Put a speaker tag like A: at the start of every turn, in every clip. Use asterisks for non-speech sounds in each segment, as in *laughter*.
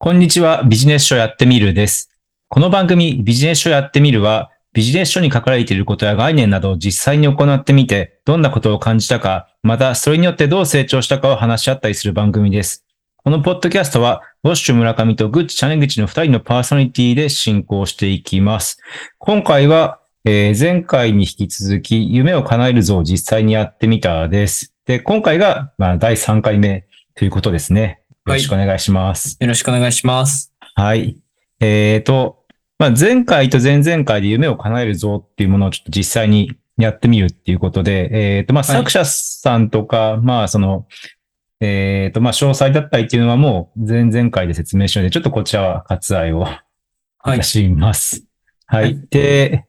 A: こんにちは、ビジネス書やってみるです。この番組、ビジネス書やってみるは、ビジネス書に書かれていることや概念などを実際に行ってみて、どんなことを感じたか、またそれによってどう成長したかを話し合ったりする番組です。このポッドキャストは、ウォッシュ村上とグッチチャネ口の二人のパーソナリティで進行していきます。今回は、えー前回に引き続き、夢を叶えるぞを実際にやってみたです。で、今回が、まあ、第3回目ということですね。よろしくお願いします。
B: よろしくお願いします。
A: はい。えっ、と、まあ、前回と前々回で夢を叶えるぞっていうものをちょっと実際にやってみるっていうことで、えっ、と、まあ、
B: はい
A: 作者さんとか、まあ、その、えっ、と、まあ、詳細だったりっていうのはもう前々回で説明したので、ちょっとこちらは割愛を
B: はい
A: 出。します。はい。
B: はい
A: で、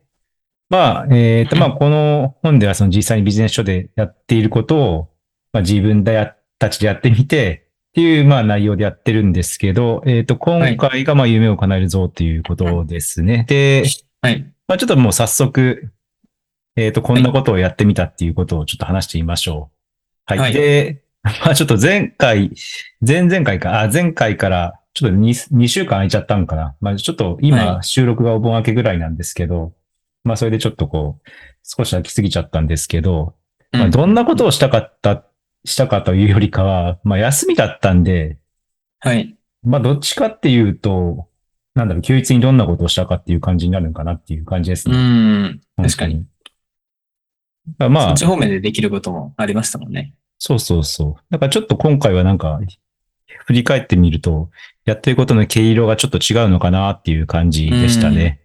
A: まあ、えっ、と、まあ、この本ではその実際にビジネス書でやっていることを、まあ、自分でや、たちでやってみて、っていう、まあ、内容でやってるんですけど、えっ、と、今回が、まあ、夢を叶えるぞっていうことですね。で、
B: はい。
A: まあ、ちょっともう早速、えっ、と、こんなことをやってみたっていうことをちょっと話してみましょう。はい。
B: はい
A: で、*laughs* まあ、ちょっと前回、前々回か、あ、前回から、ちょっと 2, 2週間空いちゃったんかな。まあ、ちょっと今、
B: は
A: 収録がお盆明けぐらいなんですけど、まあ、それでちょっとこう、少し空きすぎちゃったんですけど、まあ、
B: うん
A: どんなことをしたかった、したかというよりかは、まあ、休みだったんで、
B: はい。
A: まあ、どっちかっていうと、なんだろう、休日にどんなことをしたかっていう感じになるのかなっていう感じです
B: う
A: ね。
B: ん。
A: 本当
B: 確かに。。
A: まあ
B: そっち、方面でできることもありましたもんね。
A: そうそうそう。だからちょっと今回はなんか、振り返ってみると、やってることの毛色がちょっと違うのかなっていう感じでしたね。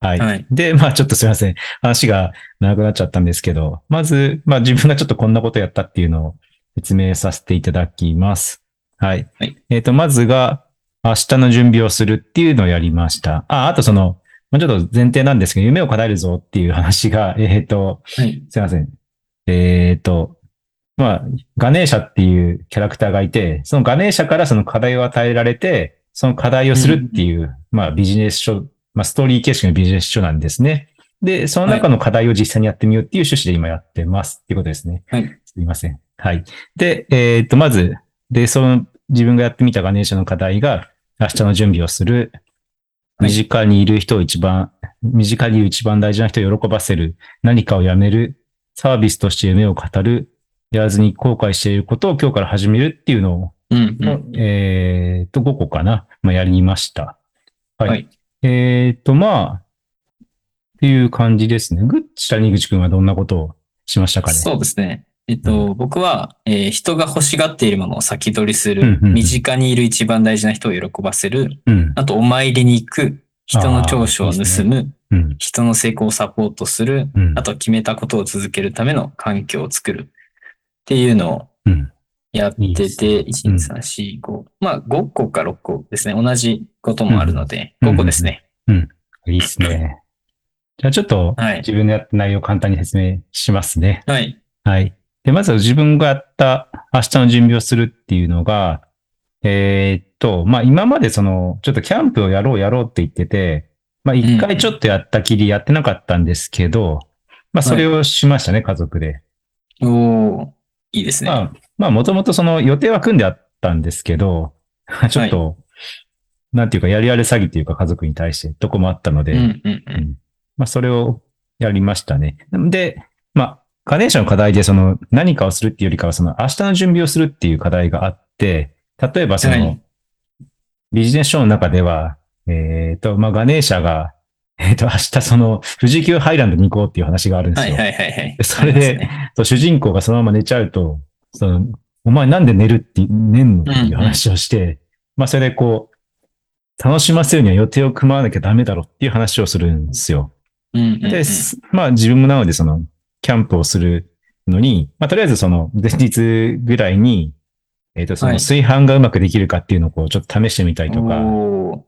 A: はい。
B: はい。
A: で、まあちょっとすいません。話が長くなっちゃったんですけど、まず、まあ自分がちょっとこんなことやったっていうのを説明させていただきます。はい。
B: はい
A: えっ、と、まずが、明日の準備をするっていうのをやりました。あ、あとその、まあ、ちょっと前提なんですけど、夢を叶えるぞっていう話が、*laughs* えっ、と、
B: はい。
A: すいません。えっ、と、まあ、ガネーシャっていうキャラクターがいて、そのガネーシャからその課題を与えられて、その課題をするっていう、まあビジネス書、まあストーリー形式のビジネス書なんですね。で、その中の課題を実際にやってみようっていう趣旨で今やってますっていうことですね。
B: はい。
A: すいません。はい。で、えっ、と、まず、で、その自分がやってみたガネーシャの課題が、明日の準備をする。
B: はい
A: 身近にいる人を一番、身近にいる一番大事な人を喜ばせる。何かをやめる。サービスとして夢を語る。やらずに後悔していることを今日から始めるっていうのを、
B: うん。うん。
A: えっと、5個かな。まあ、やりました。はい。
B: はい
A: えっと、まあ、っていう感じですね。ぐっち谷口くんはどんなことをしましたかね。
B: そうですね。えっと、僕は、えー人が欲しがっているものを先取りする、
A: うんうんうん
B: 身近にいる一番大事な人を喜ばせる、
A: うん。
B: あと、お参りに行く、人の長所を盗
A: あーいいです
B: む、
A: うん。
B: 人の成功をサポートする、
A: うん。
B: あと、決めたことを続けるための環境を作るっていうのを
A: うん。
B: やって
A: いいです
B: て、
A: ね
B: 1、2、3、4、5。まあ、5個か6個ですね。同じこともあるので、
A: うん
B: 5個ですね。
A: いいですね。じゃあちょっと
B: はい
A: 自分のやった内容を簡単に説明しますね。
B: はい。
A: はい。で、まずは自分がやった明日の準備をするっていうのが、えーっと、まあ今までその、ちょっとキャンプをやろうやろうって言ってて、まあ一回ちょっとやったきりやってなかったんですけど、まあそれをしましたね、家族で。
B: おー、いいですね。
A: まあ、まあもともとその予定は組んであったんですけど、*laughs* ちょっと、なんていうかやりやれ詐欺っていうか家族に対してとこもあったので、
B: うんうんう。
A: うんんまあ、それをやりましたね。で、まあ、ガネーシャの課題でその何かをするっていうよりかは、その明日の準備をするっていう課題があって、例えばその、
B: はい
A: ビジネス書の中では、えっ、と、まあ、ガネーシャが、えっ、と、明日その、富士急ハイランドに行こうっていう話があるんですよ。
B: はいはいはいはい。
A: それで主人公がそのまま寝ちゃうと、その、お前なんで寝るって、寝んのっていう話をして、まあ、それでこう、楽しませるには予定を組まなきゃダメだろっていう話をするんですよ。
B: うんうんうん
A: で、すまあ自分もなのでその、キャンプをするのに、まあとりあえずその、前日ぐらいに、えっ、と、その
B: はい。
A: 炊飯がうまくできるかっていうのをこうちょっと試してみたりとか、
B: おー。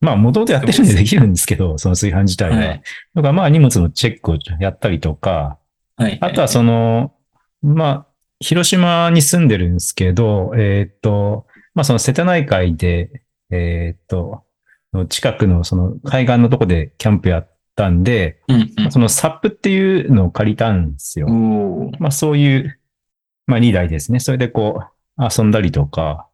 A: まあもともとやってるんでできるんですけど、その炊飯自体は。
B: はい。
A: とかまあ荷物のチェックをやったりとか、
B: はい。
A: あとはその、まあ、広島に住んでるんですけど、えっ、と、まあその瀬戸内海で、えっ、と、近くのその海岸のとこでキャンプやったんで、
B: うん
A: まあそのサップっていうのを借りたんですよまあそういう、まあ2台ですね。それでこう遊んだりとか、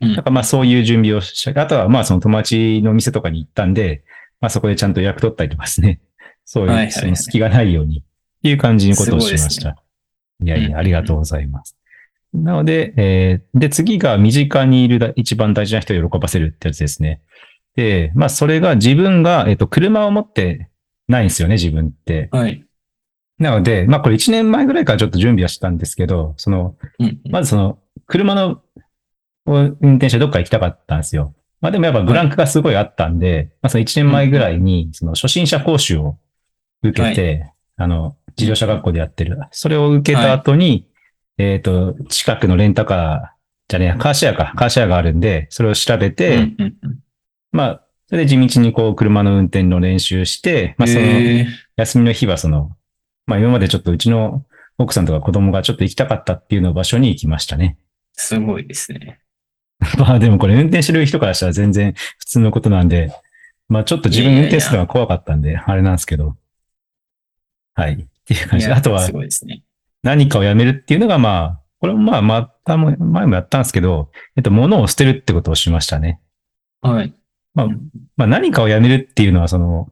B: うん
A: だからまあそういう準備をした。あとはまあその友達の店とかに行ったんで、まあそこでちゃんと予約取ったりとかですね。*laughs* そう
B: はいう
A: その隙がないようにっていう感じのことをしまし
B: す
A: た。いやい
B: うん
A: や、ありがとうございます。なので、えーで、次が身近にいるだ一番大事な人を喜ばせるってやつですね。で、まあそれが自分が、えっ、と、車を持ってないんですよね、自分って。
B: はい。
A: なので、まあこれ1年前ぐらいからちょっと準備はしたんですけど、その、
B: うん。
A: まずその、車の運転してどっか行きたかったんですよ。まあでもやっぱブランクがすごいあったんで、まあその1年前ぐらいに、その初心者講習を受けて、あの、自動車学校でやってる。それを受けた後に、えっ、と、近くのレンタカー、じゃねえや、カーシェアか、カーシェアがあるんで、それを調べて、
B: うんうんうん
A: まあ、それで地道にこう車の運転の練習して、まあその、休みの日はその、まあ今までちょっとうちの奥さんとか子供がちょっと行きたかったっていうの場所に行きましたね。
B: すごいですね。*laughs*
A: まあでもこれ運転してる人からしたら全然普通のことなんで、まあちょっと自分運転するのが怖かったんで、あれなんですけど。はい。っていう感じで。あとは
B: すごいですね。
A: 何かをやめるっていうのがまあ、これもまあまたも、前もやったんですけど、えっと、物を捨てるってことをしましたね。
B: はい。
A: まあまあ何かをやめるっていうのはその、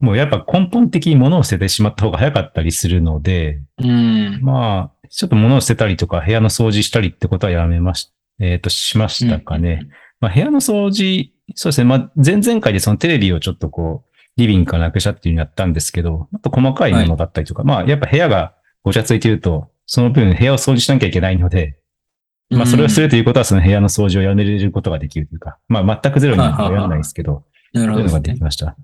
A: もうやっぱ根本的に物を捨ててしまった方が早かったりするので、
B: うん。
A: まあ、ちょっと物を捨てたりとか部屋の掃除したりってことはやめまし、えっ、と、しましたかね。まあ、部屋の掃除、そうですね。まあ、前々回でそのテレビをちょっとこう、リビングからなくしたっていうのやったんですけど、あと細かいものだったりとか、まあ、やっぱ部屋がごちゃついてると、その分部屋を掃除しなきゃいけないので、まあ、それをするということはその部屋の掃除をやめることができるというか、まあ、全くゼロにはやらないですけど、そういうのができ。ました。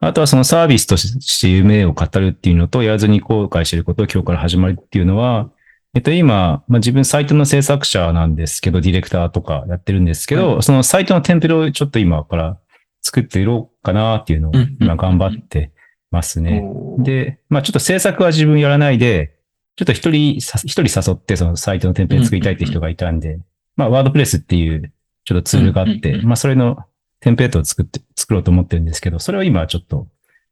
A: あとはそのサービスとして夢を語るっていうのと、やらずに後悔していることを今日から始まるっていうのは、えっと今、まあ、自分サイトの制作者なんですけど、ディレクターとかやってるんですけど、
B: は
A: そのサイトのテンプレをちょっと今から作っていろうかなっていうのを
B: うん
A: 今頑張ってますね。で、まあちょっと制作は自分やらないで、ちょっと一人さ、一人誘ってそのサイトのテンプレ作りたいって人がいたんで、まあワードプレスっていうちょっとツールがあって、まあそれのテンプレートを作って、作ろうと思ってるんですけど、それを今ちょっと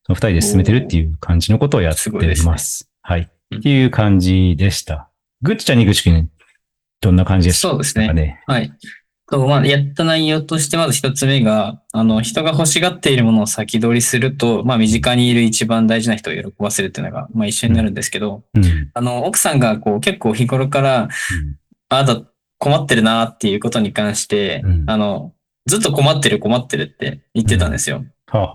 A: その二人で進めてるっていう感じのことをやって
B: すごいですね
A: ます。はい。
B: うん
A: っていう感じでした。ぐっちゃんにぐちくん、どんな感じでした
B: そうですね。
A: かね。
B: はい。と、まあ、やった内容として、まず一つ目が、あの、人が欲しがっているものを先取りすると、まあ、身近にいる一番大事な人を喜ばせるっていうのが、まあ、一緒になるんですけど、
A: うん。うん
B: あの、奥さんが、こう、結構日頃から、あなた困ってるなっていうことに関して、
A: うん。
B: あの、ずっと困ってる困ってるって言ってたんですよ。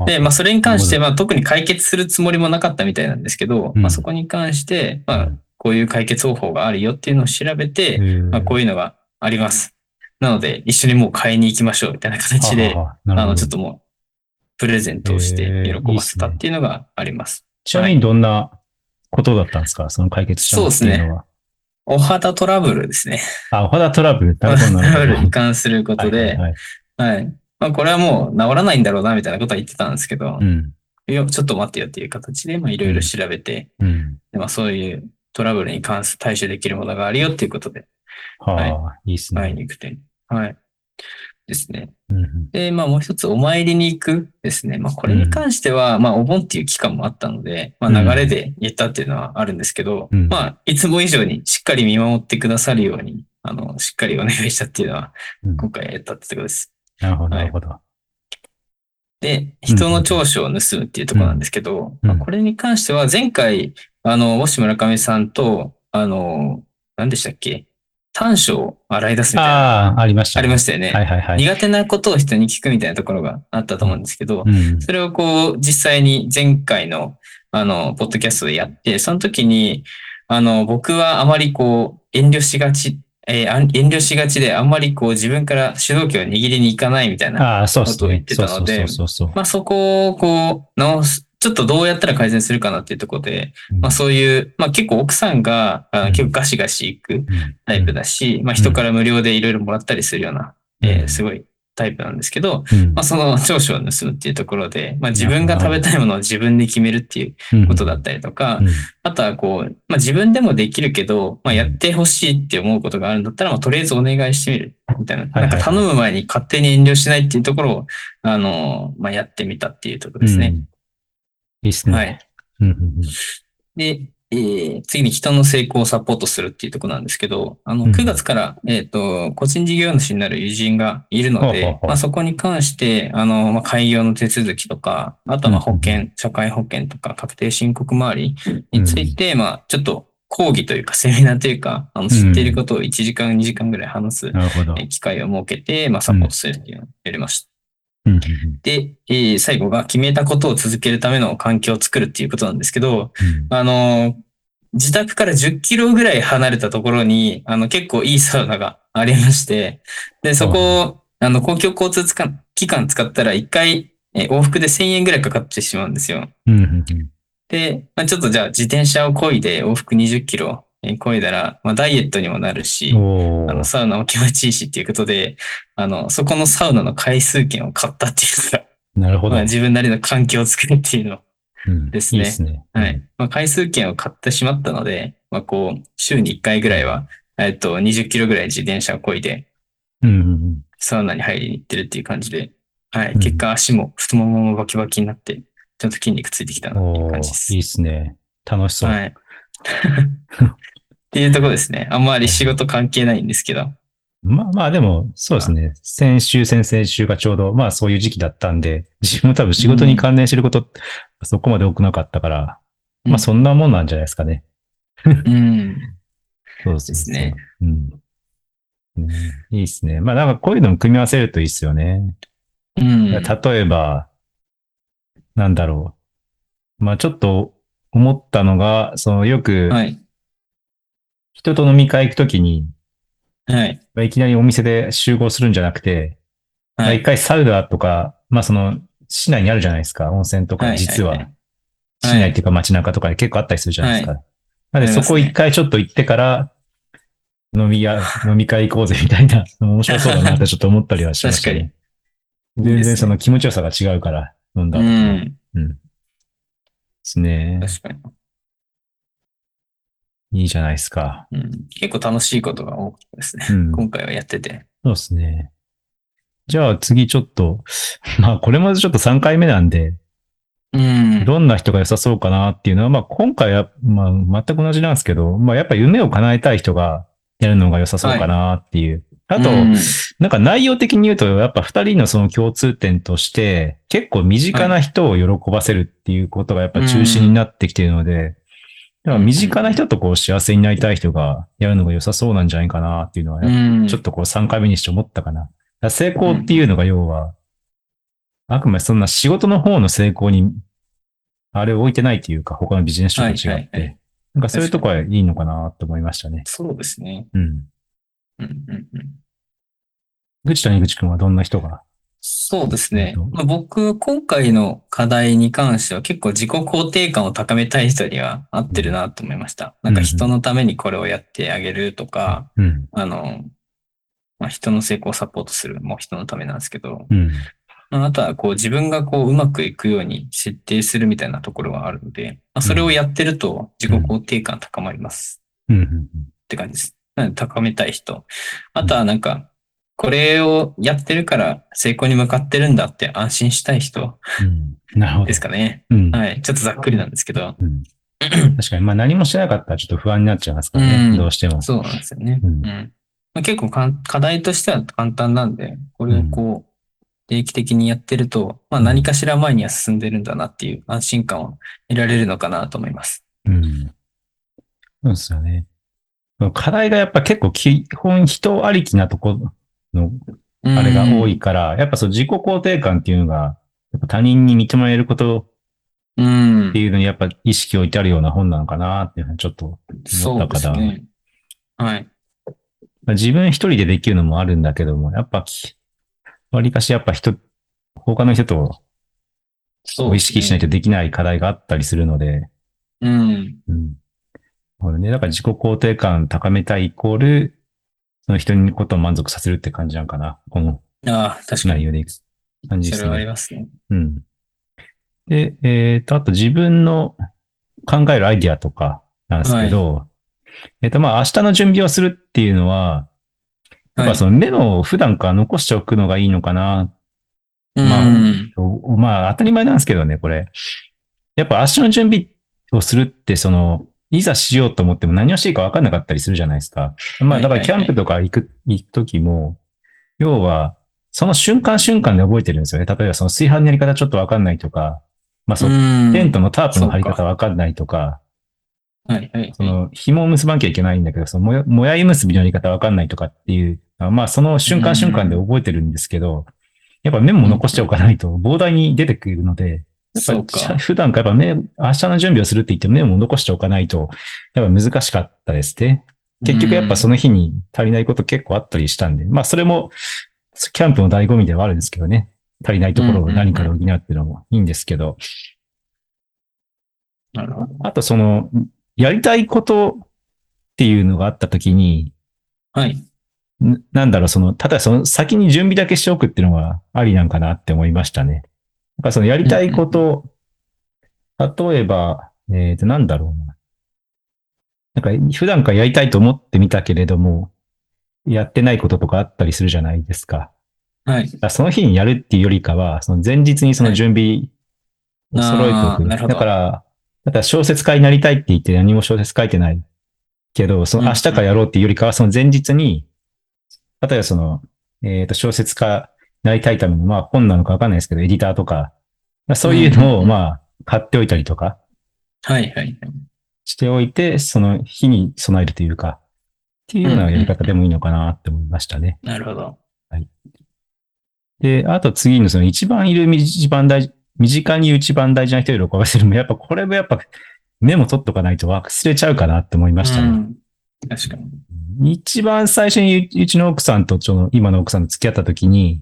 B: で、まあ、それに関して、
A: な
B: まあ、特に解決するつもりもなかったみたいなんですけど、
A: うん。
B: まあ、そこに関して、まあ、こういう解決方法があるよっていうのを調べて、
A: うん
B: まあ、こういうのがあります。なので、一緒にもう買いに行きましょうみたいな形で、
A: はあ
B: の、ちょっともう、プレゼントをして喜ばせたっていうのがあります。
A: ちなみにどんなことだったんですか？その解決したのっていうのは。
B: お肌トラブルですね。
A: あ、お肌トラブル？な
B: お肌トラブル。に関することで、
A: はいはいはい
B: はい。まあ、これはもう治らないんだろうな、みたいなことは言ってたんですけど
A: う、ん。
B: いや、ちょっと待ってよっていう形で、まあ、いろいろ調べて、
A: うん。
B: でまあ、そういうトラブルに関す対処できるものがあるよっていうことで、
A: はあ、いいっす
B: 買い
A: ね。
B: に行く点。はい。ですね。
A: うん
B: で、まあもう一つお参りに行くですね。まあこれに関しては、まあお盆っていう期間もあったので、まあ流れで言ったっていうのはあるんですけど、
A: うん
B: まあいつも以上にしっかり見守ってくださるように、あの、しっかりお願いしたっていうのは
A: うん
B: 今回やったってことです。
A: なるほど、
B: はい
A: なるほど。
B: で、人の長所を盗むっていうところなんですけど、
A: うん
B: まあ、これに関しては前回、あの、もし村上さんと、あの、何でしたっけ？短所を洗い出すみたいな、
A: ああ、ありました
B: あ
A: ね。
B: りましたよね。
A: はいはいはい。
B: 苦手なことを人に聞くみたいなところがあったと思うんですけど、
A: うん。
B: それをこう、実際に前回の、あの、ポッドキャストでやって、その時に、あの、僕はあまりこう、遠慮しがち、えー遠慮しがちで、あんまりこう、自分から主導権を握りに行かないみたいな。ことを言っ。てたので。まあ、そこをこう、直す、ちょっとどうやったら改善するかなっていうところで、
A: うん。
B: まあそういう、まあ結構奥さんが、あ
A: うん。
B: 結構ガシガシ行く
A: うん。
B: タイプだし、まあ人から無料でいろいろもらったりするような、えーすごいタイプなんですけど、
A: うん。
B: まあ、その長所を盗むっていうところで、まあ、自分が食べたいものを自分で決めるっていうことだったりとか、
A: うん。
B: あとはこう、まあ、自分でもできるけど、まあ、やってほしいって思うことがあるんだったら、まあ、とりあえずお願いしてみるみたいな。なんか頼む前に勝手に遠慮しないっていうところを、あの、まあ、やってみたっていうところですね。
A: うんいいっすね。
B: はい。
A: うんうんうん。
B: で、えー次に人の成功をサポートするっていうところなんですけど、あの、
A: うん
B: 9月から、えっ、と、個人事業主になる友人がいるの
A: ほうほうほ、う。
B: でまあ、そこに関して、あの、まあ、開業の手続きとか、あとはまあ
A: うん
B: 保険、社会保険とか確定申告周りについて、まあ、ちょっと講義というか、セミナーというか、あの、知っていることを1時間、2時間ぐらい話す機会を設けて、まあ、サポートするっていうのをやりました。で、えー最後が決めたことを続けるための環境を作るっていうことなんですけど、
A: うん。
B: あのー自宅から10キロぐらい離れたところに、あの、結構いいサウナがありまして、で、そこを、あの、公共交通機関使ったら1回、えー往復で1000円ぐらいかかってしまうんですよ。
A: うん
B: で、まあ、ちょっとじゃあ自転車を漕いで往復20キロえー漕いだら、まあ、ダイエットにもなるし、あの、サウナも気持ちいいしっていうことで、あの、そこのサウナの回数券を買ったっていうのが、
A: なるほど
B: まあ、。自分なりの環境を作るっていうのですね
A: いいですね。
B: はい。まあ、回数券を買ってしまったので、まあ、こう、週に1回ぐらいは、えっと、20キロぐらい自転車を漕いで、
A: うんうんうん
B: サウナに入りに行ってるっていう感じで、はい。
A: うん
B: 結果足も太もももバキバキになって、ちゃんと筋肉ついてきたなっていう
A: お
B: 感じです
A: ーいい。ですね。楽しそう。
B: はい。っていうところですね。あんまり仕事関係ないんですけど。
A: まあまあでも、そうですね。先週、先々週がちょうど、まあそういう時期だったんで、自分も多分仕事に関連してること、そこまで多くなかったから、まあそんなもんなんじゃないですかね。
B: うん。
A: そう
B: ですね。
A: うん。うんいいですね。まあなんかこういうのも組み合わせるといいですよね。
B: うん。
A: 例えば、なんだろう。まあちょっと思ったのが、そのよく
B: はい。
A: 人と飲み会行くときに、
B: はい。
A: まあいきなりお店で集合するんじゃなくて、まあ
B: はい。
A: 一回サウナとか、まあその、市内にあるじゃないですか、温泉とか、
B: はい
A: 実は。
B: はいはい
A: 市内っていうか街中とかで結構あったりするじゃないですか。なのでそこ一回ちょっと行ってから、飲みや、飲み会行こうぜみたいな、*laughs* 面白そうだなってちょっと思ったりはしましたね。全
B: いいですね
A: 然その気持ちよさが違うから、飲んだ
B: うん。
A: うん。ですね。
B: 確かに。
A: いいじゃないですか。
B: うん。結構楽しいことが多かったですね。
A: うん。
B: 今回はやってて。
A: そうですね。じゃあ次ちょっと、*laughs* まあこれもちょっと3回目なんで、
B: うん。
A: どんな人が良さそうかなっていうのは、まあ今回は、まあ全く同じなんですけど、まあやっぱ夢を叶えたい人がやるのが良さそうかなっていう。あと、
B: うん
A: なんか内容的に言うと、やっぱ二人のその共通点として、結構身近な人を喜ばせるっていうことがやっぱ中心になってきているので、だ身近な人とこう幸せになりたい人がやるのが良さそうなんじゃないかなっていうのは、
B: うん。
A: ちょっとこう3回目にして思ったかな。だから成功っていうのが要は、あくまでそんな仕事の方の成功に、あれを置いてないというか、他のビジネス書と違って、
B: はいはいはい
A: なんかそういうとこはいいのかなと思いましたね。
B: そうですね。
A: うん。
B: うんうんうん。
A: ぐちとにぐちくんはどんな人が
B: そうですね
A: えっと。
B: まあ、僕、今回の課題に関しては結構自己肯定感を高めたい人には合ってるなと思いました。なんか人のためにこれをやってあげるとか、
A: うん。
B: あの、まあ、人の成功をサポートするも人のためなんですけど、
A: うん。
B: まああとはこう自分がこううまくいくように設定するみたいなところがあるので、まあ、それをやってると自己肯定感高まります
A: うん。
B: って感じです。なので高めたい人。あとはなんか、これをやってるから成功に向かってるんだって安心したい人
A: うん。なるほど。
B: ですかね。
A: うん。
B: はい。ちょっとざっくりなんですけど。
A: うん確かに、まあ何もしてなかったらちょっと不安になっちゃいますからね。
B: うん
A: どうしても。
B: そうなんですよね。
A: う
B: うんん。まあ、結構かん課題としては簡単なんで、これをこう、定期的にやってると、まあ何かしら前には進んでるんだなっていう安心感を得られるのかなと思います。
A: うん。そうですよね。課題がやっぱ結構基本人ありきなとこのあれが多いから、やっぱそう自己肯定感っていうのが、やっぱ他人に認められること
B: うん。
A: っていうのにやっぱ意識を置いてあるような本なのかなっていうふうにちょっと
B: そうですね。はい。
A: まあ自分一人でできるのもあるんだけども、やっぱき、わりかしやっぱ人、他の人と
B: そう
A: 意識しないとできない課題があったりするので、
B: うん。
A: うん。これね、だから自己肯定感高めたいイコール、その人のことを満足させるって感じなんかな。この
B: ああ、確かに。
A: 内容でいく感じです
B: それはあり
A: ね。
B: ますね。
A: うん。で、えっ、と、あと自分の考えるアイディアとかなんですけど、えっ、と、まあ、明日の準備をするっていうのは、やっぱそのメモを普段から残しておくのがいいのかな。まあ
B: うん。
A: まあ、当たり前なんですけどね、これ。やっぱ明日の準備をするって、その、いざしようと思っても何をしていいか分かんなかったりするじゃないですか。まあだからキャンプとか行く、行くときも、要は、その瞬間瞬間で覚えてるんですよね。例えばその炊飯のやり方ちょっと分かんないとか、まあそのテントのタープの張り方分かんないとか、
B: はいはい。
A: その紐を結ばなきゃいけないんだけど、そのもやもやい結びのやり方分かんないとかっていう、まあその瞬間瞬間で覚えてるんですけど、やっぱメモ残しておかないと膨大に出てくるので、やっぱ普段からやっぱメ明日の準備をするって言ってもメモを残しておかないと、やっぱ難しかったですね。結局やっぱその日に足りないこと結構あったりしたんで、まあそれもキャンプの醍醐味ではあるんですけどね。足りないところを何かで補うっていうのもいいんですけど。
B: なるほど。
A: あとその、やりたいことっていうのがあったときに、
B: はい。
A: なんだろう、その、ただその先に準備だけしておくっていうのはありなんかなって思いましたね。なんかそのやりたいこと、例えば、えっ、と、なんだろうな。なんか普段からやりたいと思ってみたけれども、やってないこととかあったりするじゃないですか。
B: はい。
A: その日にやるっていうよりかは、その前日にその準備を揃えておく。
B: なるほど
A: だから、だから小説家になりたいって言って何も小説書いてないけど、その明日からやろうっていうよりかは、その前日に、例えばその、えっ、と、小説家になりたいための、まあ本なのかわかんないですけど、エディターとか、そういうのをまあ買っておいたりとか
B: はいはいはい。
A: しておいて、その日に備えるというか、っていうようなやり方でもいいのかなって思いましたね。
B: なるほど。
A: で、あと次のその一番いる一番大事、身近に一番大事な人を喜ばせるのも、やっぱこれもやっぱメモ取っとかないと忘れちゃうかなって思いましたね。
B: うん確かに。
A: 一番最初にうちの奥さんとその今の奥さんと付き合った時に、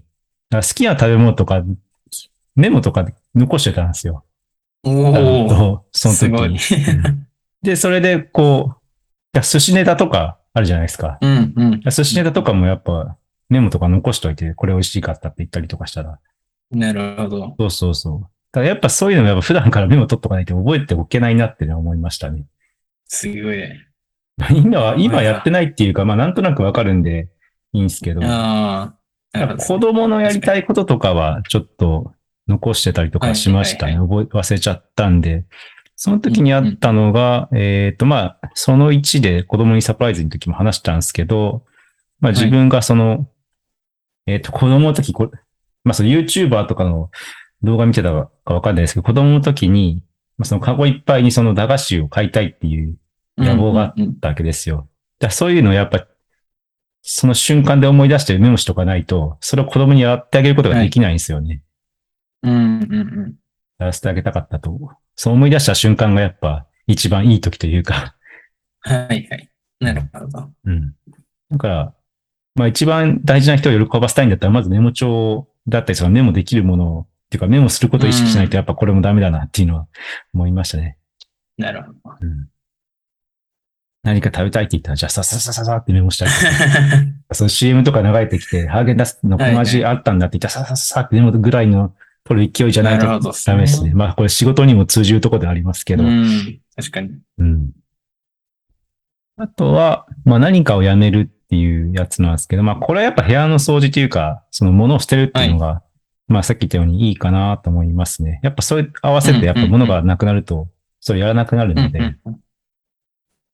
A: 好きな食べ物とかメモとか残してたんですよ。
B: お
A: お
B: お。
A: その時。に。で、それでこう、寿司ネタとかあるじゃないですか。
B: うんうん。
A: 寿司ネタとかもやっぱメモとか残しといて、これ美味しかったって言ったりとかしたら。
B: なるほど。
A: そうそうそう。だからやっぱそういうのもやっぱ普段からメモ取っとかないと覚えておけないなって思いましたね。
B: すごい。
A: 今は、今やってないっていうか、まあなんとなくわかるんでいいんですけど、
B: ああ。なるほど
A: 子供のやりたいこととかはちょっと残してたりとかしましたね。
B: は
A: 覚え、忘れちゃったんで。その時にあったのが、えっ、と、まあ、その1で子供にサプライズの時も話したんですけど、まあ自分がその、えっ、と、子供の時、こまあその YouTuber とかの動画見てたかわかんないですけど、子供の時に、まあそのカゴいっぱいにその駄菓子を買いたいっていう野望があったわけですよ。だそういうのをやっぱ、その瞬間で思い出してメモしとかないと、それを子供にやってあげることができないんですよね。
B: うんうんうん。
A: やらせてあげたかったと。そう思い出した瞬間がやっぱ一番いい時というか。
B: はいはい。なるほど。
A: うん。だから、まあ一番大事な人を喜ばせたいんだったら、まずメモ帳だったり、そのメモできるものを、っていうかメモすることを意識しないとやっぱこれもダメだなっていうのは思いましたね。
B: なるほど。
A: うん。何か食べたいって言ったら、じゃあさささささってメモしたりとか *laughs* その CM とか流れてきて、ハーゲンダッツのこの味あったんだって言ったら、ささささってメモぐらいの取る勢いじゃないとダメですね。まあこれ仕事にも通じるところでありますけど。
B: うん。確かに。
A: うん。あとは、まあ何かをやめるっていうやつなんですけど、まあこれはやっぱ部屋の掃除というか、その物を捨てるっていうのが、まあさっき言ったようにいいかなと思いますね。やっぱそれ合わせてやっぱ物がなくなると、それやらなくなるので。
B: うんうん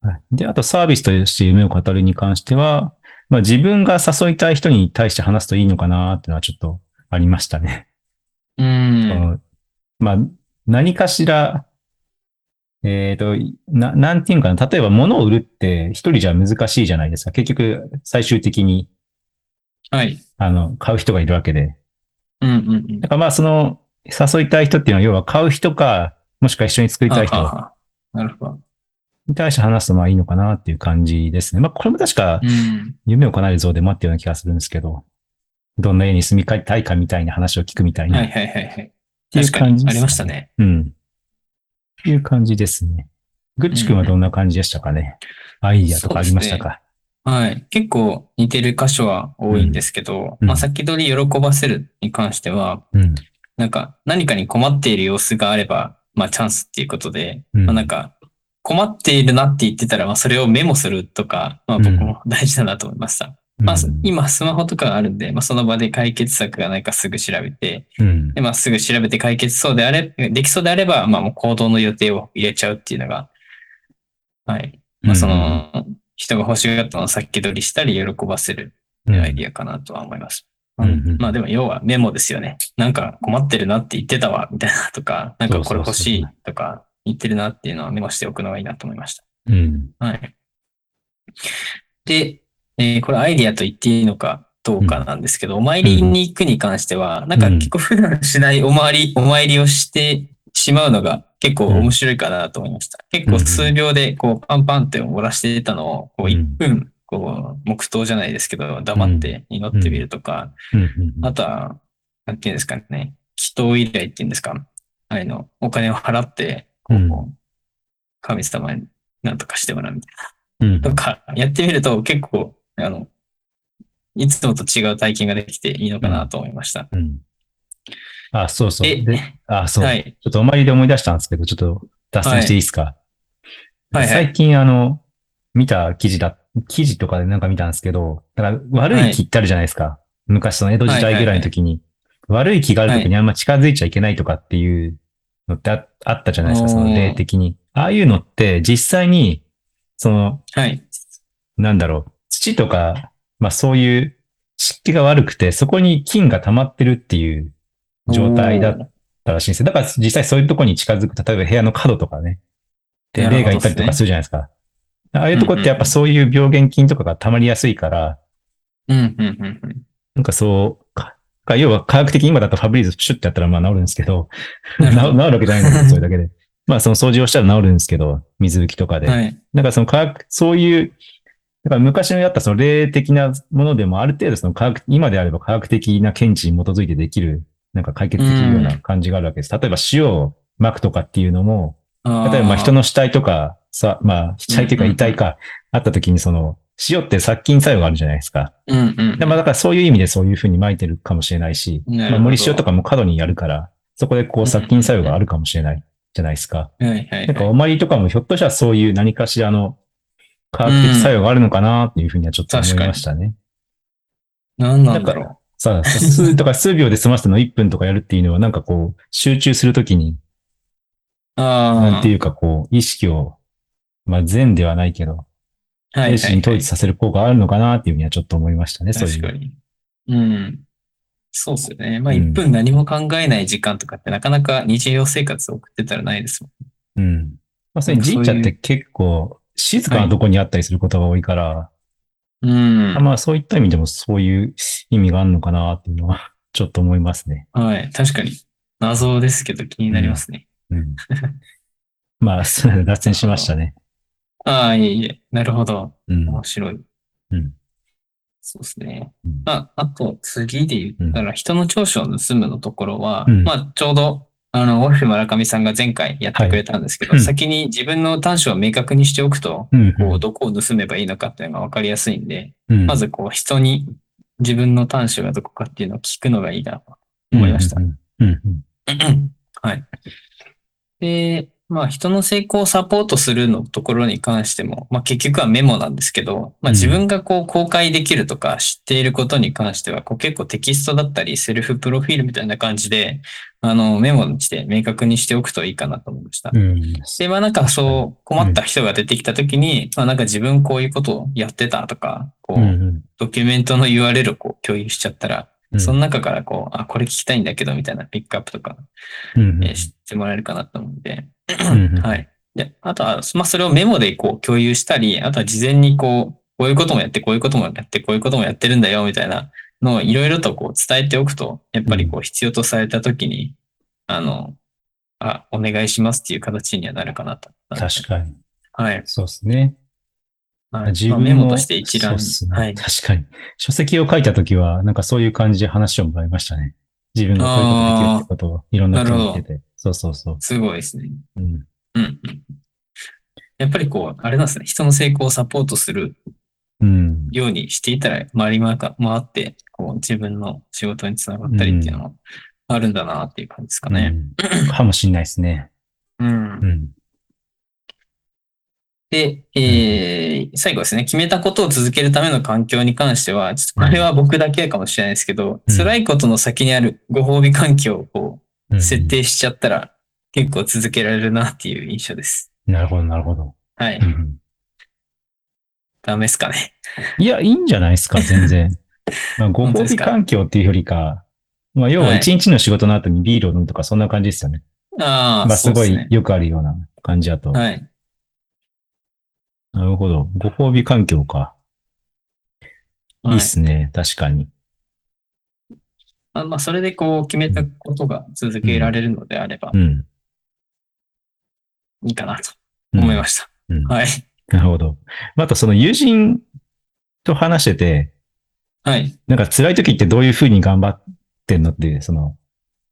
A: はいで、あとサービスとして夢を語るに関しては、まあ自分が誘いたい人に対して話すといいのかなっていうのはちょっとありましたね。
B: うん。
A: まあ、何かしら、えっ、と、な、なんていうのかな。例えば物を売るって一人じゃ難しいじゃないですか。結局、最終的に、
B: はい。
A: あの、買う人がいるわけで。
B: うんうんうん。
A: だからまあ、その、誘いたい人っていうのは、要は買う人か、もしくは一緒に作りたい人
B: なるほど。
A: に対して話すとまあいいのかなっていう感じですね。まあ、これも確か、
B: うん。
A: 夢を叶える像でもあったような気がするんですけど、どんな家に住みたいかみたいな話を聞くみたいな。
B: はいはいはいはい。
A: っていう感じです
B: にありましたね。
A: うん。っていう感じですね。ぐっちくんはどんな感じでしたかね、アイディアとかありましたか？
B: はい。結構似てる箇所は多いんですけど、
A: うん
B: まあ先取り喜ばせるに関しては、
A: うん。
B: なんか何かに困っている様子があれば、まあチャンスっていうことで、
A: うん
B: まあなんか困っているなって言ってたら、まあそれをメモするとか、まあ僕も大事だなと思いました。まあ
A: うん
B: 今スマホとかがあるんで、まあその場で解決策がないかすぐ調べて、
A: うん
B: で、まあすぐ調べて解決そうであれ、できそうであれば、まあもう行動の予定を入れちゃうっていうのが、はい。まあ、そ
A: うん
B: の、人が欲しがったのを先取りしたり喜ばせる
A: うん
B: アイディアかなとは思います。
A: うんうん
B: まあでも要はメモですよね。なんか困ってるなって言ってたわ、みたいなとか、なんかこれ欲しいとか言ってるなっていうのはメモしておくのがいいなと思いました。
A: うん。
B: はい。で、えーこれアイディアと言っていいのかどうかなんですけど、お参りに行くに関しては、なんか結構普段しないお参り、*laughs* お参りをしてしまうのが結構面白いかなと思いました。結構数秒でこうパンパンって漏らしていたのを、こう1分、こう黙祷じゃないですけど、黙って祈ってみるとか、
A: うん。うん。
B: あとは、なんていうんですかね、祈祷依頼っていうんですか、あれの、お金を払って、こう、
A: うん
B: 神様になんとかしてもらうみたい
A: うん
B: な。とか、やってみると結構、あの、いつもと違う体験ができていいのかなと思いました。
A: うん。あ、そうそう。
B: え
A: であ、そう。
B: はい。
A: ちょっとお参りで思い出したんですけど、ちょっと脱線していいですか、
B: はいはい
A: 最近あの、見た記事だ、記事とかでなんか見たんですけど、だから悪い気ってあるじゃないですか。昔その江戸時代ぐらいの時に、悪い気がある時にあんま近づいちゃいけないとかっていうのってああったじゃないですか、その霊的に。ああいうのって実際に、その、
B: はい。
A: なんだろう、土とか、まあそういう湿気が悪くて、そこに菌が溜まってるっていう状態だったらしいんですよ。だから実際そういうとこに近づく、例えば部屋の角とかね、で、霊がいたりとかするじゃないですか。ああいうとこってやっぱそういう病原菌とかが溜まりやすいから、
B: うん、うん、うん、うん。
A: なんかそう、かか要は科学的に今だとファブリーズシュッてやったらまあ治るんですけど、*laughs* 治
B: る
A: わけじゃないんだけど、それだけで。まあその掃除をしたら治るんですけど、水拭きとかで。
B: はい。
A: なんかその科学、そういう、だから昔のやったその霊的なものでもある程度その科学、今であれば科学的な見地に基づいてできる、なんか解決できるような感じがあるわけです。例えば塩を巻くとかっていうのも、例えばまあ人
B: の、
A: の死体とか、さ、まあ死体というか
B: うんうんうん
A: 遺体か、あった時にその、塩って殺菌作用があるじゃないですか。
B: うん、うん。
A: でまあだからそういう意味でそういうふうに巻いてるかもしれないし、まあ森塩とかも過度にやるから、そこでこう殺菌作用があるかもしれないじゃないですか。
B: はい、はい、
A: なんか
B: はい。
A: お参りとかもひょっとしたらそういう何かしらの科学的作用があるのかなっていうふうにはちょっと思いましたね。
B: 何なんだろ
A: さあ、数 *laughs* とか数秒で済ませたのを1分とかやるっていうのはなんかこう集中するときに、
B: う。ああ。
A: なんていうかこう意識を、まあ善ではないけど、
B: はい、
A: 精神に統一させる効果があるのかなっていうふうにはちょっと思いましたね、そういう。
B: 確かに。うん。そうですよね。まあ、
A: うん
B: 1分何も考えない時間とかってなかなか日常生活を送ってたらないですもん。
A: うん。まあ、それに神社って結構静かなとこにあったりすることが多いから、
B: うん。
A: まあそういった意味でもそういう意味があるのかなっていうのは *laughs* ちょっと思いますね。
B: はい。確かに。謎ですけど気になりますね。
A: うん。まあ、そ *laughs* う脱線しましたね。
B: ああ、いえいえ。なるほど。
A: うん。
B: 面白い。
A: うん。
B: そうですね。
A: うん
B: まあ、あと次で言ったら、人の長所を盗むのところは、
A: うん
B: まあ、ちょうど、あの、ウォルフ村上さんが前回やってくれたんですけど、
A: はいうん
B: 先に自分の短所を明確にしておくと、
A: うん。
B: こう、どこを盗めばいいのかっていうのが分かりやすいんで、
A: うん
B: まずこう人に自分の短所がどこかっていうのを聞くのがいいなと思いましたはい。で、まあ人の成功をサポートするのところに関しても、まあ結局はメモなんですけど、まあ
A: うん
B: 自分がこう公開できるとか知っていることに関しては、こう結構テキストだったりセルフプロフィールみたいな感じで、あのメモにして明確にしておくといいかなと思いました。
A: うん。
B: で、まあなんかそう困った人が出てきたときに、まあなんか自分こういうことをやってたとか、こう、
A: うん。
B: ドキュメントの URL をこう共有しちゃったら、
A: うん。
B: その中からこう、あ、これ聞きたいんだけどみたいなピックアップとか、
A: うん。
B: えー知ってもらえるかなと思うんで、
A: うん。*clears throat*
B: はい。で、あとは、まあそれをメモでこう共有したり、あとは事前にこう、こういうこともやって、こういうこともやって、こういうこともやってるんだよみたいなのをいろいろとこう伝えておくと、やっぱりこう必要とされたときに、あの、あ、お願いしますっていう形にはなるかなと。
A: 確かに。
B: はい。
A: そうですね。
B: はい
A: 自分も
B: まあメモとして一覧。
A: ね
B: はい。
A: 確かに。書籍を書いたときは、なんかそういう感じで話をもらいましたね。自分がこういうことできるってことをいろんな人に言ってて。そうそうそう。
B: すごいですね。
A: うん。
B: うんうん。やっぱりこう、あれなんですね。人の成功をサポートする
A: うん。
B: ようにしていたら、回り回か回って、こう、自分の仕事につながったりっていうのもあるんだなっていう感じですかね。
A: うんかもしんないですね。
B: うん
A: うん。
B: で、えー、最後ですね。決めたことを続けるための環境に関しては、ちょっとこれは僕だけかもしれないですけど、
A: うん
B: 辛いことの先にあるご褒美環境を設定しちゃったら、結構続けられるなっていう印象です。
A: なるほど、なるほど。
B: はい。
A: うん
B: ダメですかね。
A: いや、いいんじゃないですか、*laughs* 全然。まあ、ご褒美環境っていうよりか、まあ、要は
B: はい
A: 一日の仕事の後にビールを飲むとか、そんな感じですよね。
B: ああ、
A: まあ、すご。いよくあるような感じだと。
B: はい。
A: なるほど。ご褒美環境か。いい
B: はい
A: っすね。確かに。
B: あまあ、それでこう、決めたことが続けられるのであれば
A: う、ん。
B: いいかなと
A: うん
B: 思いました。
A: うん
B: はい。
A: なるほど。まああと、その友人と話してて、
B: はい。
A: なんか辛い時ってどういうふうに頑張ってんのって、その、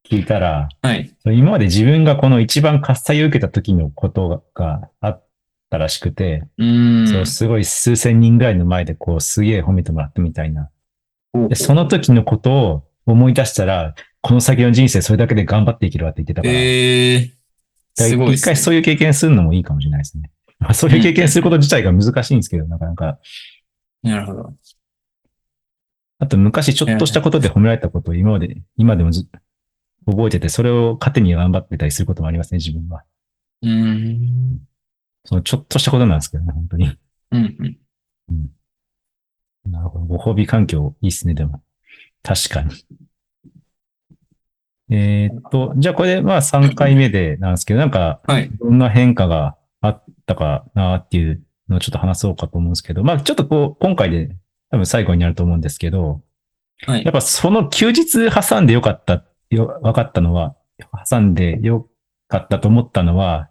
A: 聞いたら、
B: はい。
A: 今まで自分がこの一番喝采を受けた時のことがあったらしくて、
B: うーん。
A: そう、すごい数千人ぐらいの前でこう、すげえ褒めてもらったみたいな。で、その時のことを思い出したら、この先の人生それだけで頑張っていけるわって言ってたから、
B: ええすごいね
A: 一回そういう経験するのもいいかもしれないですね。*laughs* まあ、そういう経験すること自体が難しいんですけど、なかなか。
B: なるほど。
A: あと昔ちょっとしたことで褒められたことを今まで、今でも覚えてて、それを糧に頑張ってたりすることもありますね、自分は。
B: うーん。
A: そのちょっとしたことなんですけどね、本当に。
B: うんうん。
A: なるほど。ご褒美環境いいっすね、でも。確かに。えーっと、じゃあこれでまあ3回目でなんですけど、なんか
B: はい。
A: どんな変化があったかなっていうのをちょっと話そうかと思うんですけど、まあちょっとこう、今回で多分最後になると思うんですけど、
B: はい
A: やっ。ぱその休日挟んでよかった、よ、分かったのは、挟んでよかったと思ったのは、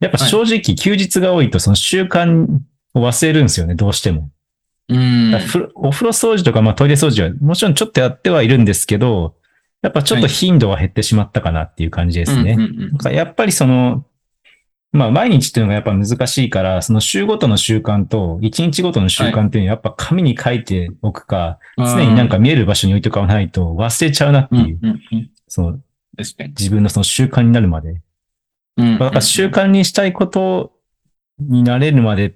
A: やっぱ正直休日が多いとその習慣を忘れるんですよね、どうしても。
B: うーん。
A: お風呂掃除とか、まあトイレ掃除はもちろんちょっとやってはいるんですけど、やっぱちょっと頻度は減ってしまったかなっていう感じですね。
B: うんうんうん
A: だからやっぱりその、まあ毎日っていうのがやっぱ難しいから、その週ごとの習慣と一日ごとの習慣っていうのはやっぱ紙に書いておくか、常になんか見える場所に置いておかないと忘れちゃうなって
B: うん
A: いう、
B: うんうん。
A: その。自分のその習慣になるまで。
B: うん
A: だから習慣にしたいことになれるまでっ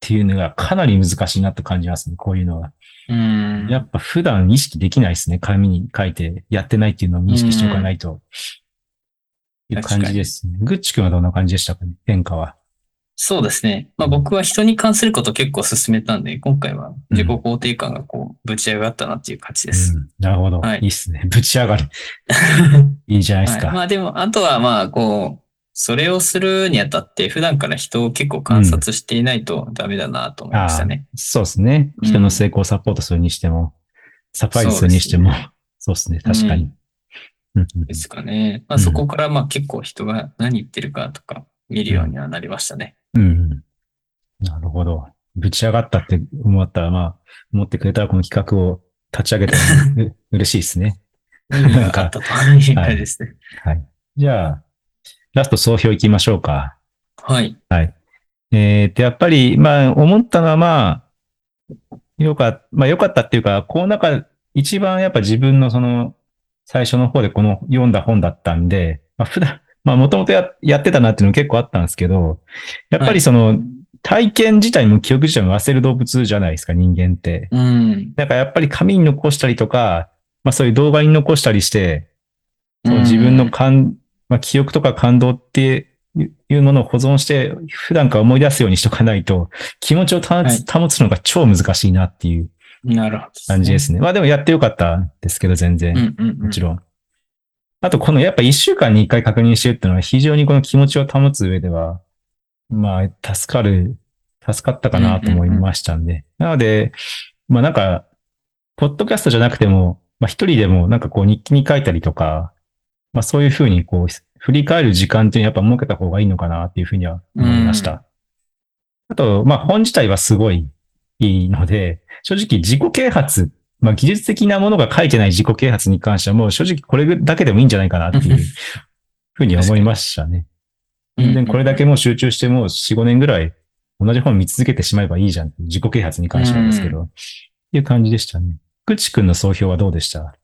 A: ていうのがかなり難しいなと感じますね、こういうのは。
B: うん。
A: やっぱ普段意識できないですね。紙に書いてやってないっていうのを認識しておかないと。いう感じですね。グッチ君はどんな感じでしたかね？変化は。
B: そうですね。まあ僕は人に関すること結構進めたんで、今回は自己肯定感がこう、ぶち上がったなっていう感じです。
A: うん、なるほど。
B: はい
A: いいっすね。ぶち上がる。*laughs* いいじゃないです
B: はい、
A: か。
B: まあでも、あとはまあこう、それをするにあたって普段から人を結構観察していないとダメだなと思いましたね。
A: そうですね。
B: うん
A: 人の成功をサポートするにしても、サプライズするにしても、そうですね。確かに。うんうん
B: ですかね。まあ
A: うん
B: そこからまあ結構人が何言ってるかとか見るようにはなりましたね。
A: うんうん。なるほど。ぶち上がったって思ったら、まあ、思ってくれたらこの企画を立ち上げたら *laughs* う嬉しいですね。
B: なんかあったという感じですね。
A: はい。じゃあ、ラスト総評いきましょうか。
B: はい。
A: はい。えー、と、やっぱり、まあ、思ったのは、まあ、よかった、まあ、よかったっていうか、この中、一番やっぱ自分のその、最初の方でこの読んだ本だったんで、まあ、普段、まあ、もともとややってたなっていうの結構あったんですけど、やっぱりその、体験自体も記憶自体も忘れる動物じゃないですか、人間って。
B: うん。
A: だからやっぱり紙に残したりとか、まあそういう動画に残したりして、その自分の感、まあ、記憶とか感動っていうものを保存して、普段から思い出すようにしとかないと、気持ちを保
B: はい
A: つ保つのが超難しいなっていう。感じですね。まあでもやってよかったんですけど、全然。もちろん。あと、このやっぱ一週間に一回確認してるっていうのは非常にこの気持ちを保つ上では、まあ、助かる、助かったかなと思いましたんで。なので、まあなんか、ポッドキャストじゃなくても、まあ一人でもなんかこう日記に書いたりとか、まあそういうふうにこう、振り返る時間っていうのはやっぱ設けた方がいいのかなっていうふうには思いました。あと、まあ本自体はすごいいいので、正直自己啓発まあ、技術的なものが書いてない自己啓発に関してはもう正直これだけでもいいんじゃないかなっていうふうに思いましたね。全然これだけもう集中してもう4、5年ぐらい同じ本見続けてしまえばいいじゃん。自己啓発に関してはですけど。っていう感じでしたね。くちくんの総評はどうでした？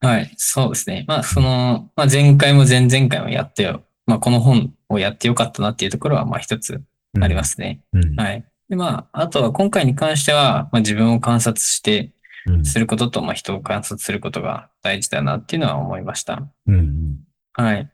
B: はい、そうですね。まあ、その、まあ、前回も前々回もやってよ。まあ、この本をやってよかったなっていうところは、まあ、一つありま。すね。
A: うん。
B: はい。で、まあ、あとは今回に関しては、まあ、自分を観察して
A: うん
B: することと、まあ、人を観察することが大事だなっていうのは思いました。
A: うんうん。
B: はい。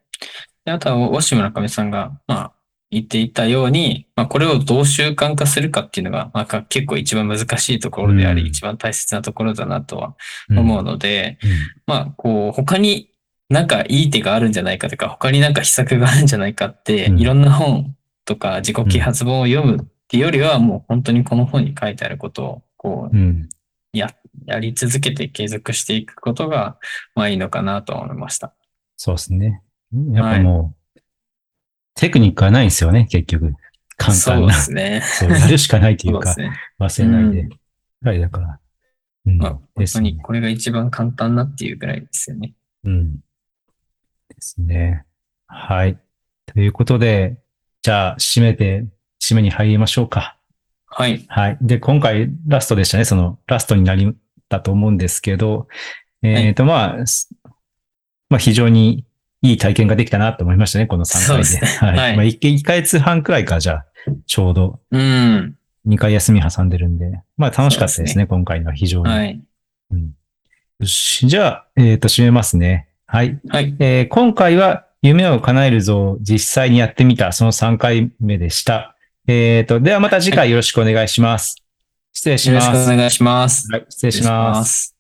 B: であとは、オシ村上さんが、まあ、言っていたように、まあ、これをどう習慣化するかっていうのが、まあ、結構一番難しいところであり、
A: うん
B: 一番大切なところだなとは
A: うん
B: 思うので、まあ、こう、他になんかいい手があるんじゃないかとか、他になんか秘策があるんじゃないかって、
A: うん
B: いろんな本とか自己啓発本を読むっていうよりは、もう本当にこの本に書いてあることを、こう、
A: うん。
B: やり続けて継続していくことが、まあいいのかなと思いました。
A: そうですね。やっぱもう、テクニックはないんですよね、結局。簡単な
B: そうで。すね。
A: やるしかないというか
B: そうね。
A: 忘れないで。
B: うん
A: はい、だから。うん。
B: まあ、
A: で
B: 本当にこれが一番簡単なっていうぐらいですよね。
A: うん。ですね。はい。ということで、じゃあ、締めて、締めに入りましょうか。
B: はい。
A: はい。で、今回ラストでしたね。そのラストになりたと思うんですけど、えっ、と、まあ、すまあ、非常にいい体験ができたなと思いましたね。この3回で。
B: そうですね *laughs*
A: はい。
B: はい
A: まあ、1, 1ヶ月半くらいか、じゃあ、ちょうど
B: うん。
A: 2回休み挟んでるんで、まあ、楽しかったですね。
B: す
A: 今回のは非常に。
B: はい。
A: うん、よし。じゃあ、えっ、と、締めますね。はい。
B: はい。
A: えー今回は夢を叶えるぞを実際にやってみた、その3回目でした。えっ、と、ではまた次回よろしくお願いします。失礼し
B: よろ
A: ます。
B: しくお願いします。
A: はい、失礼します。
B: す。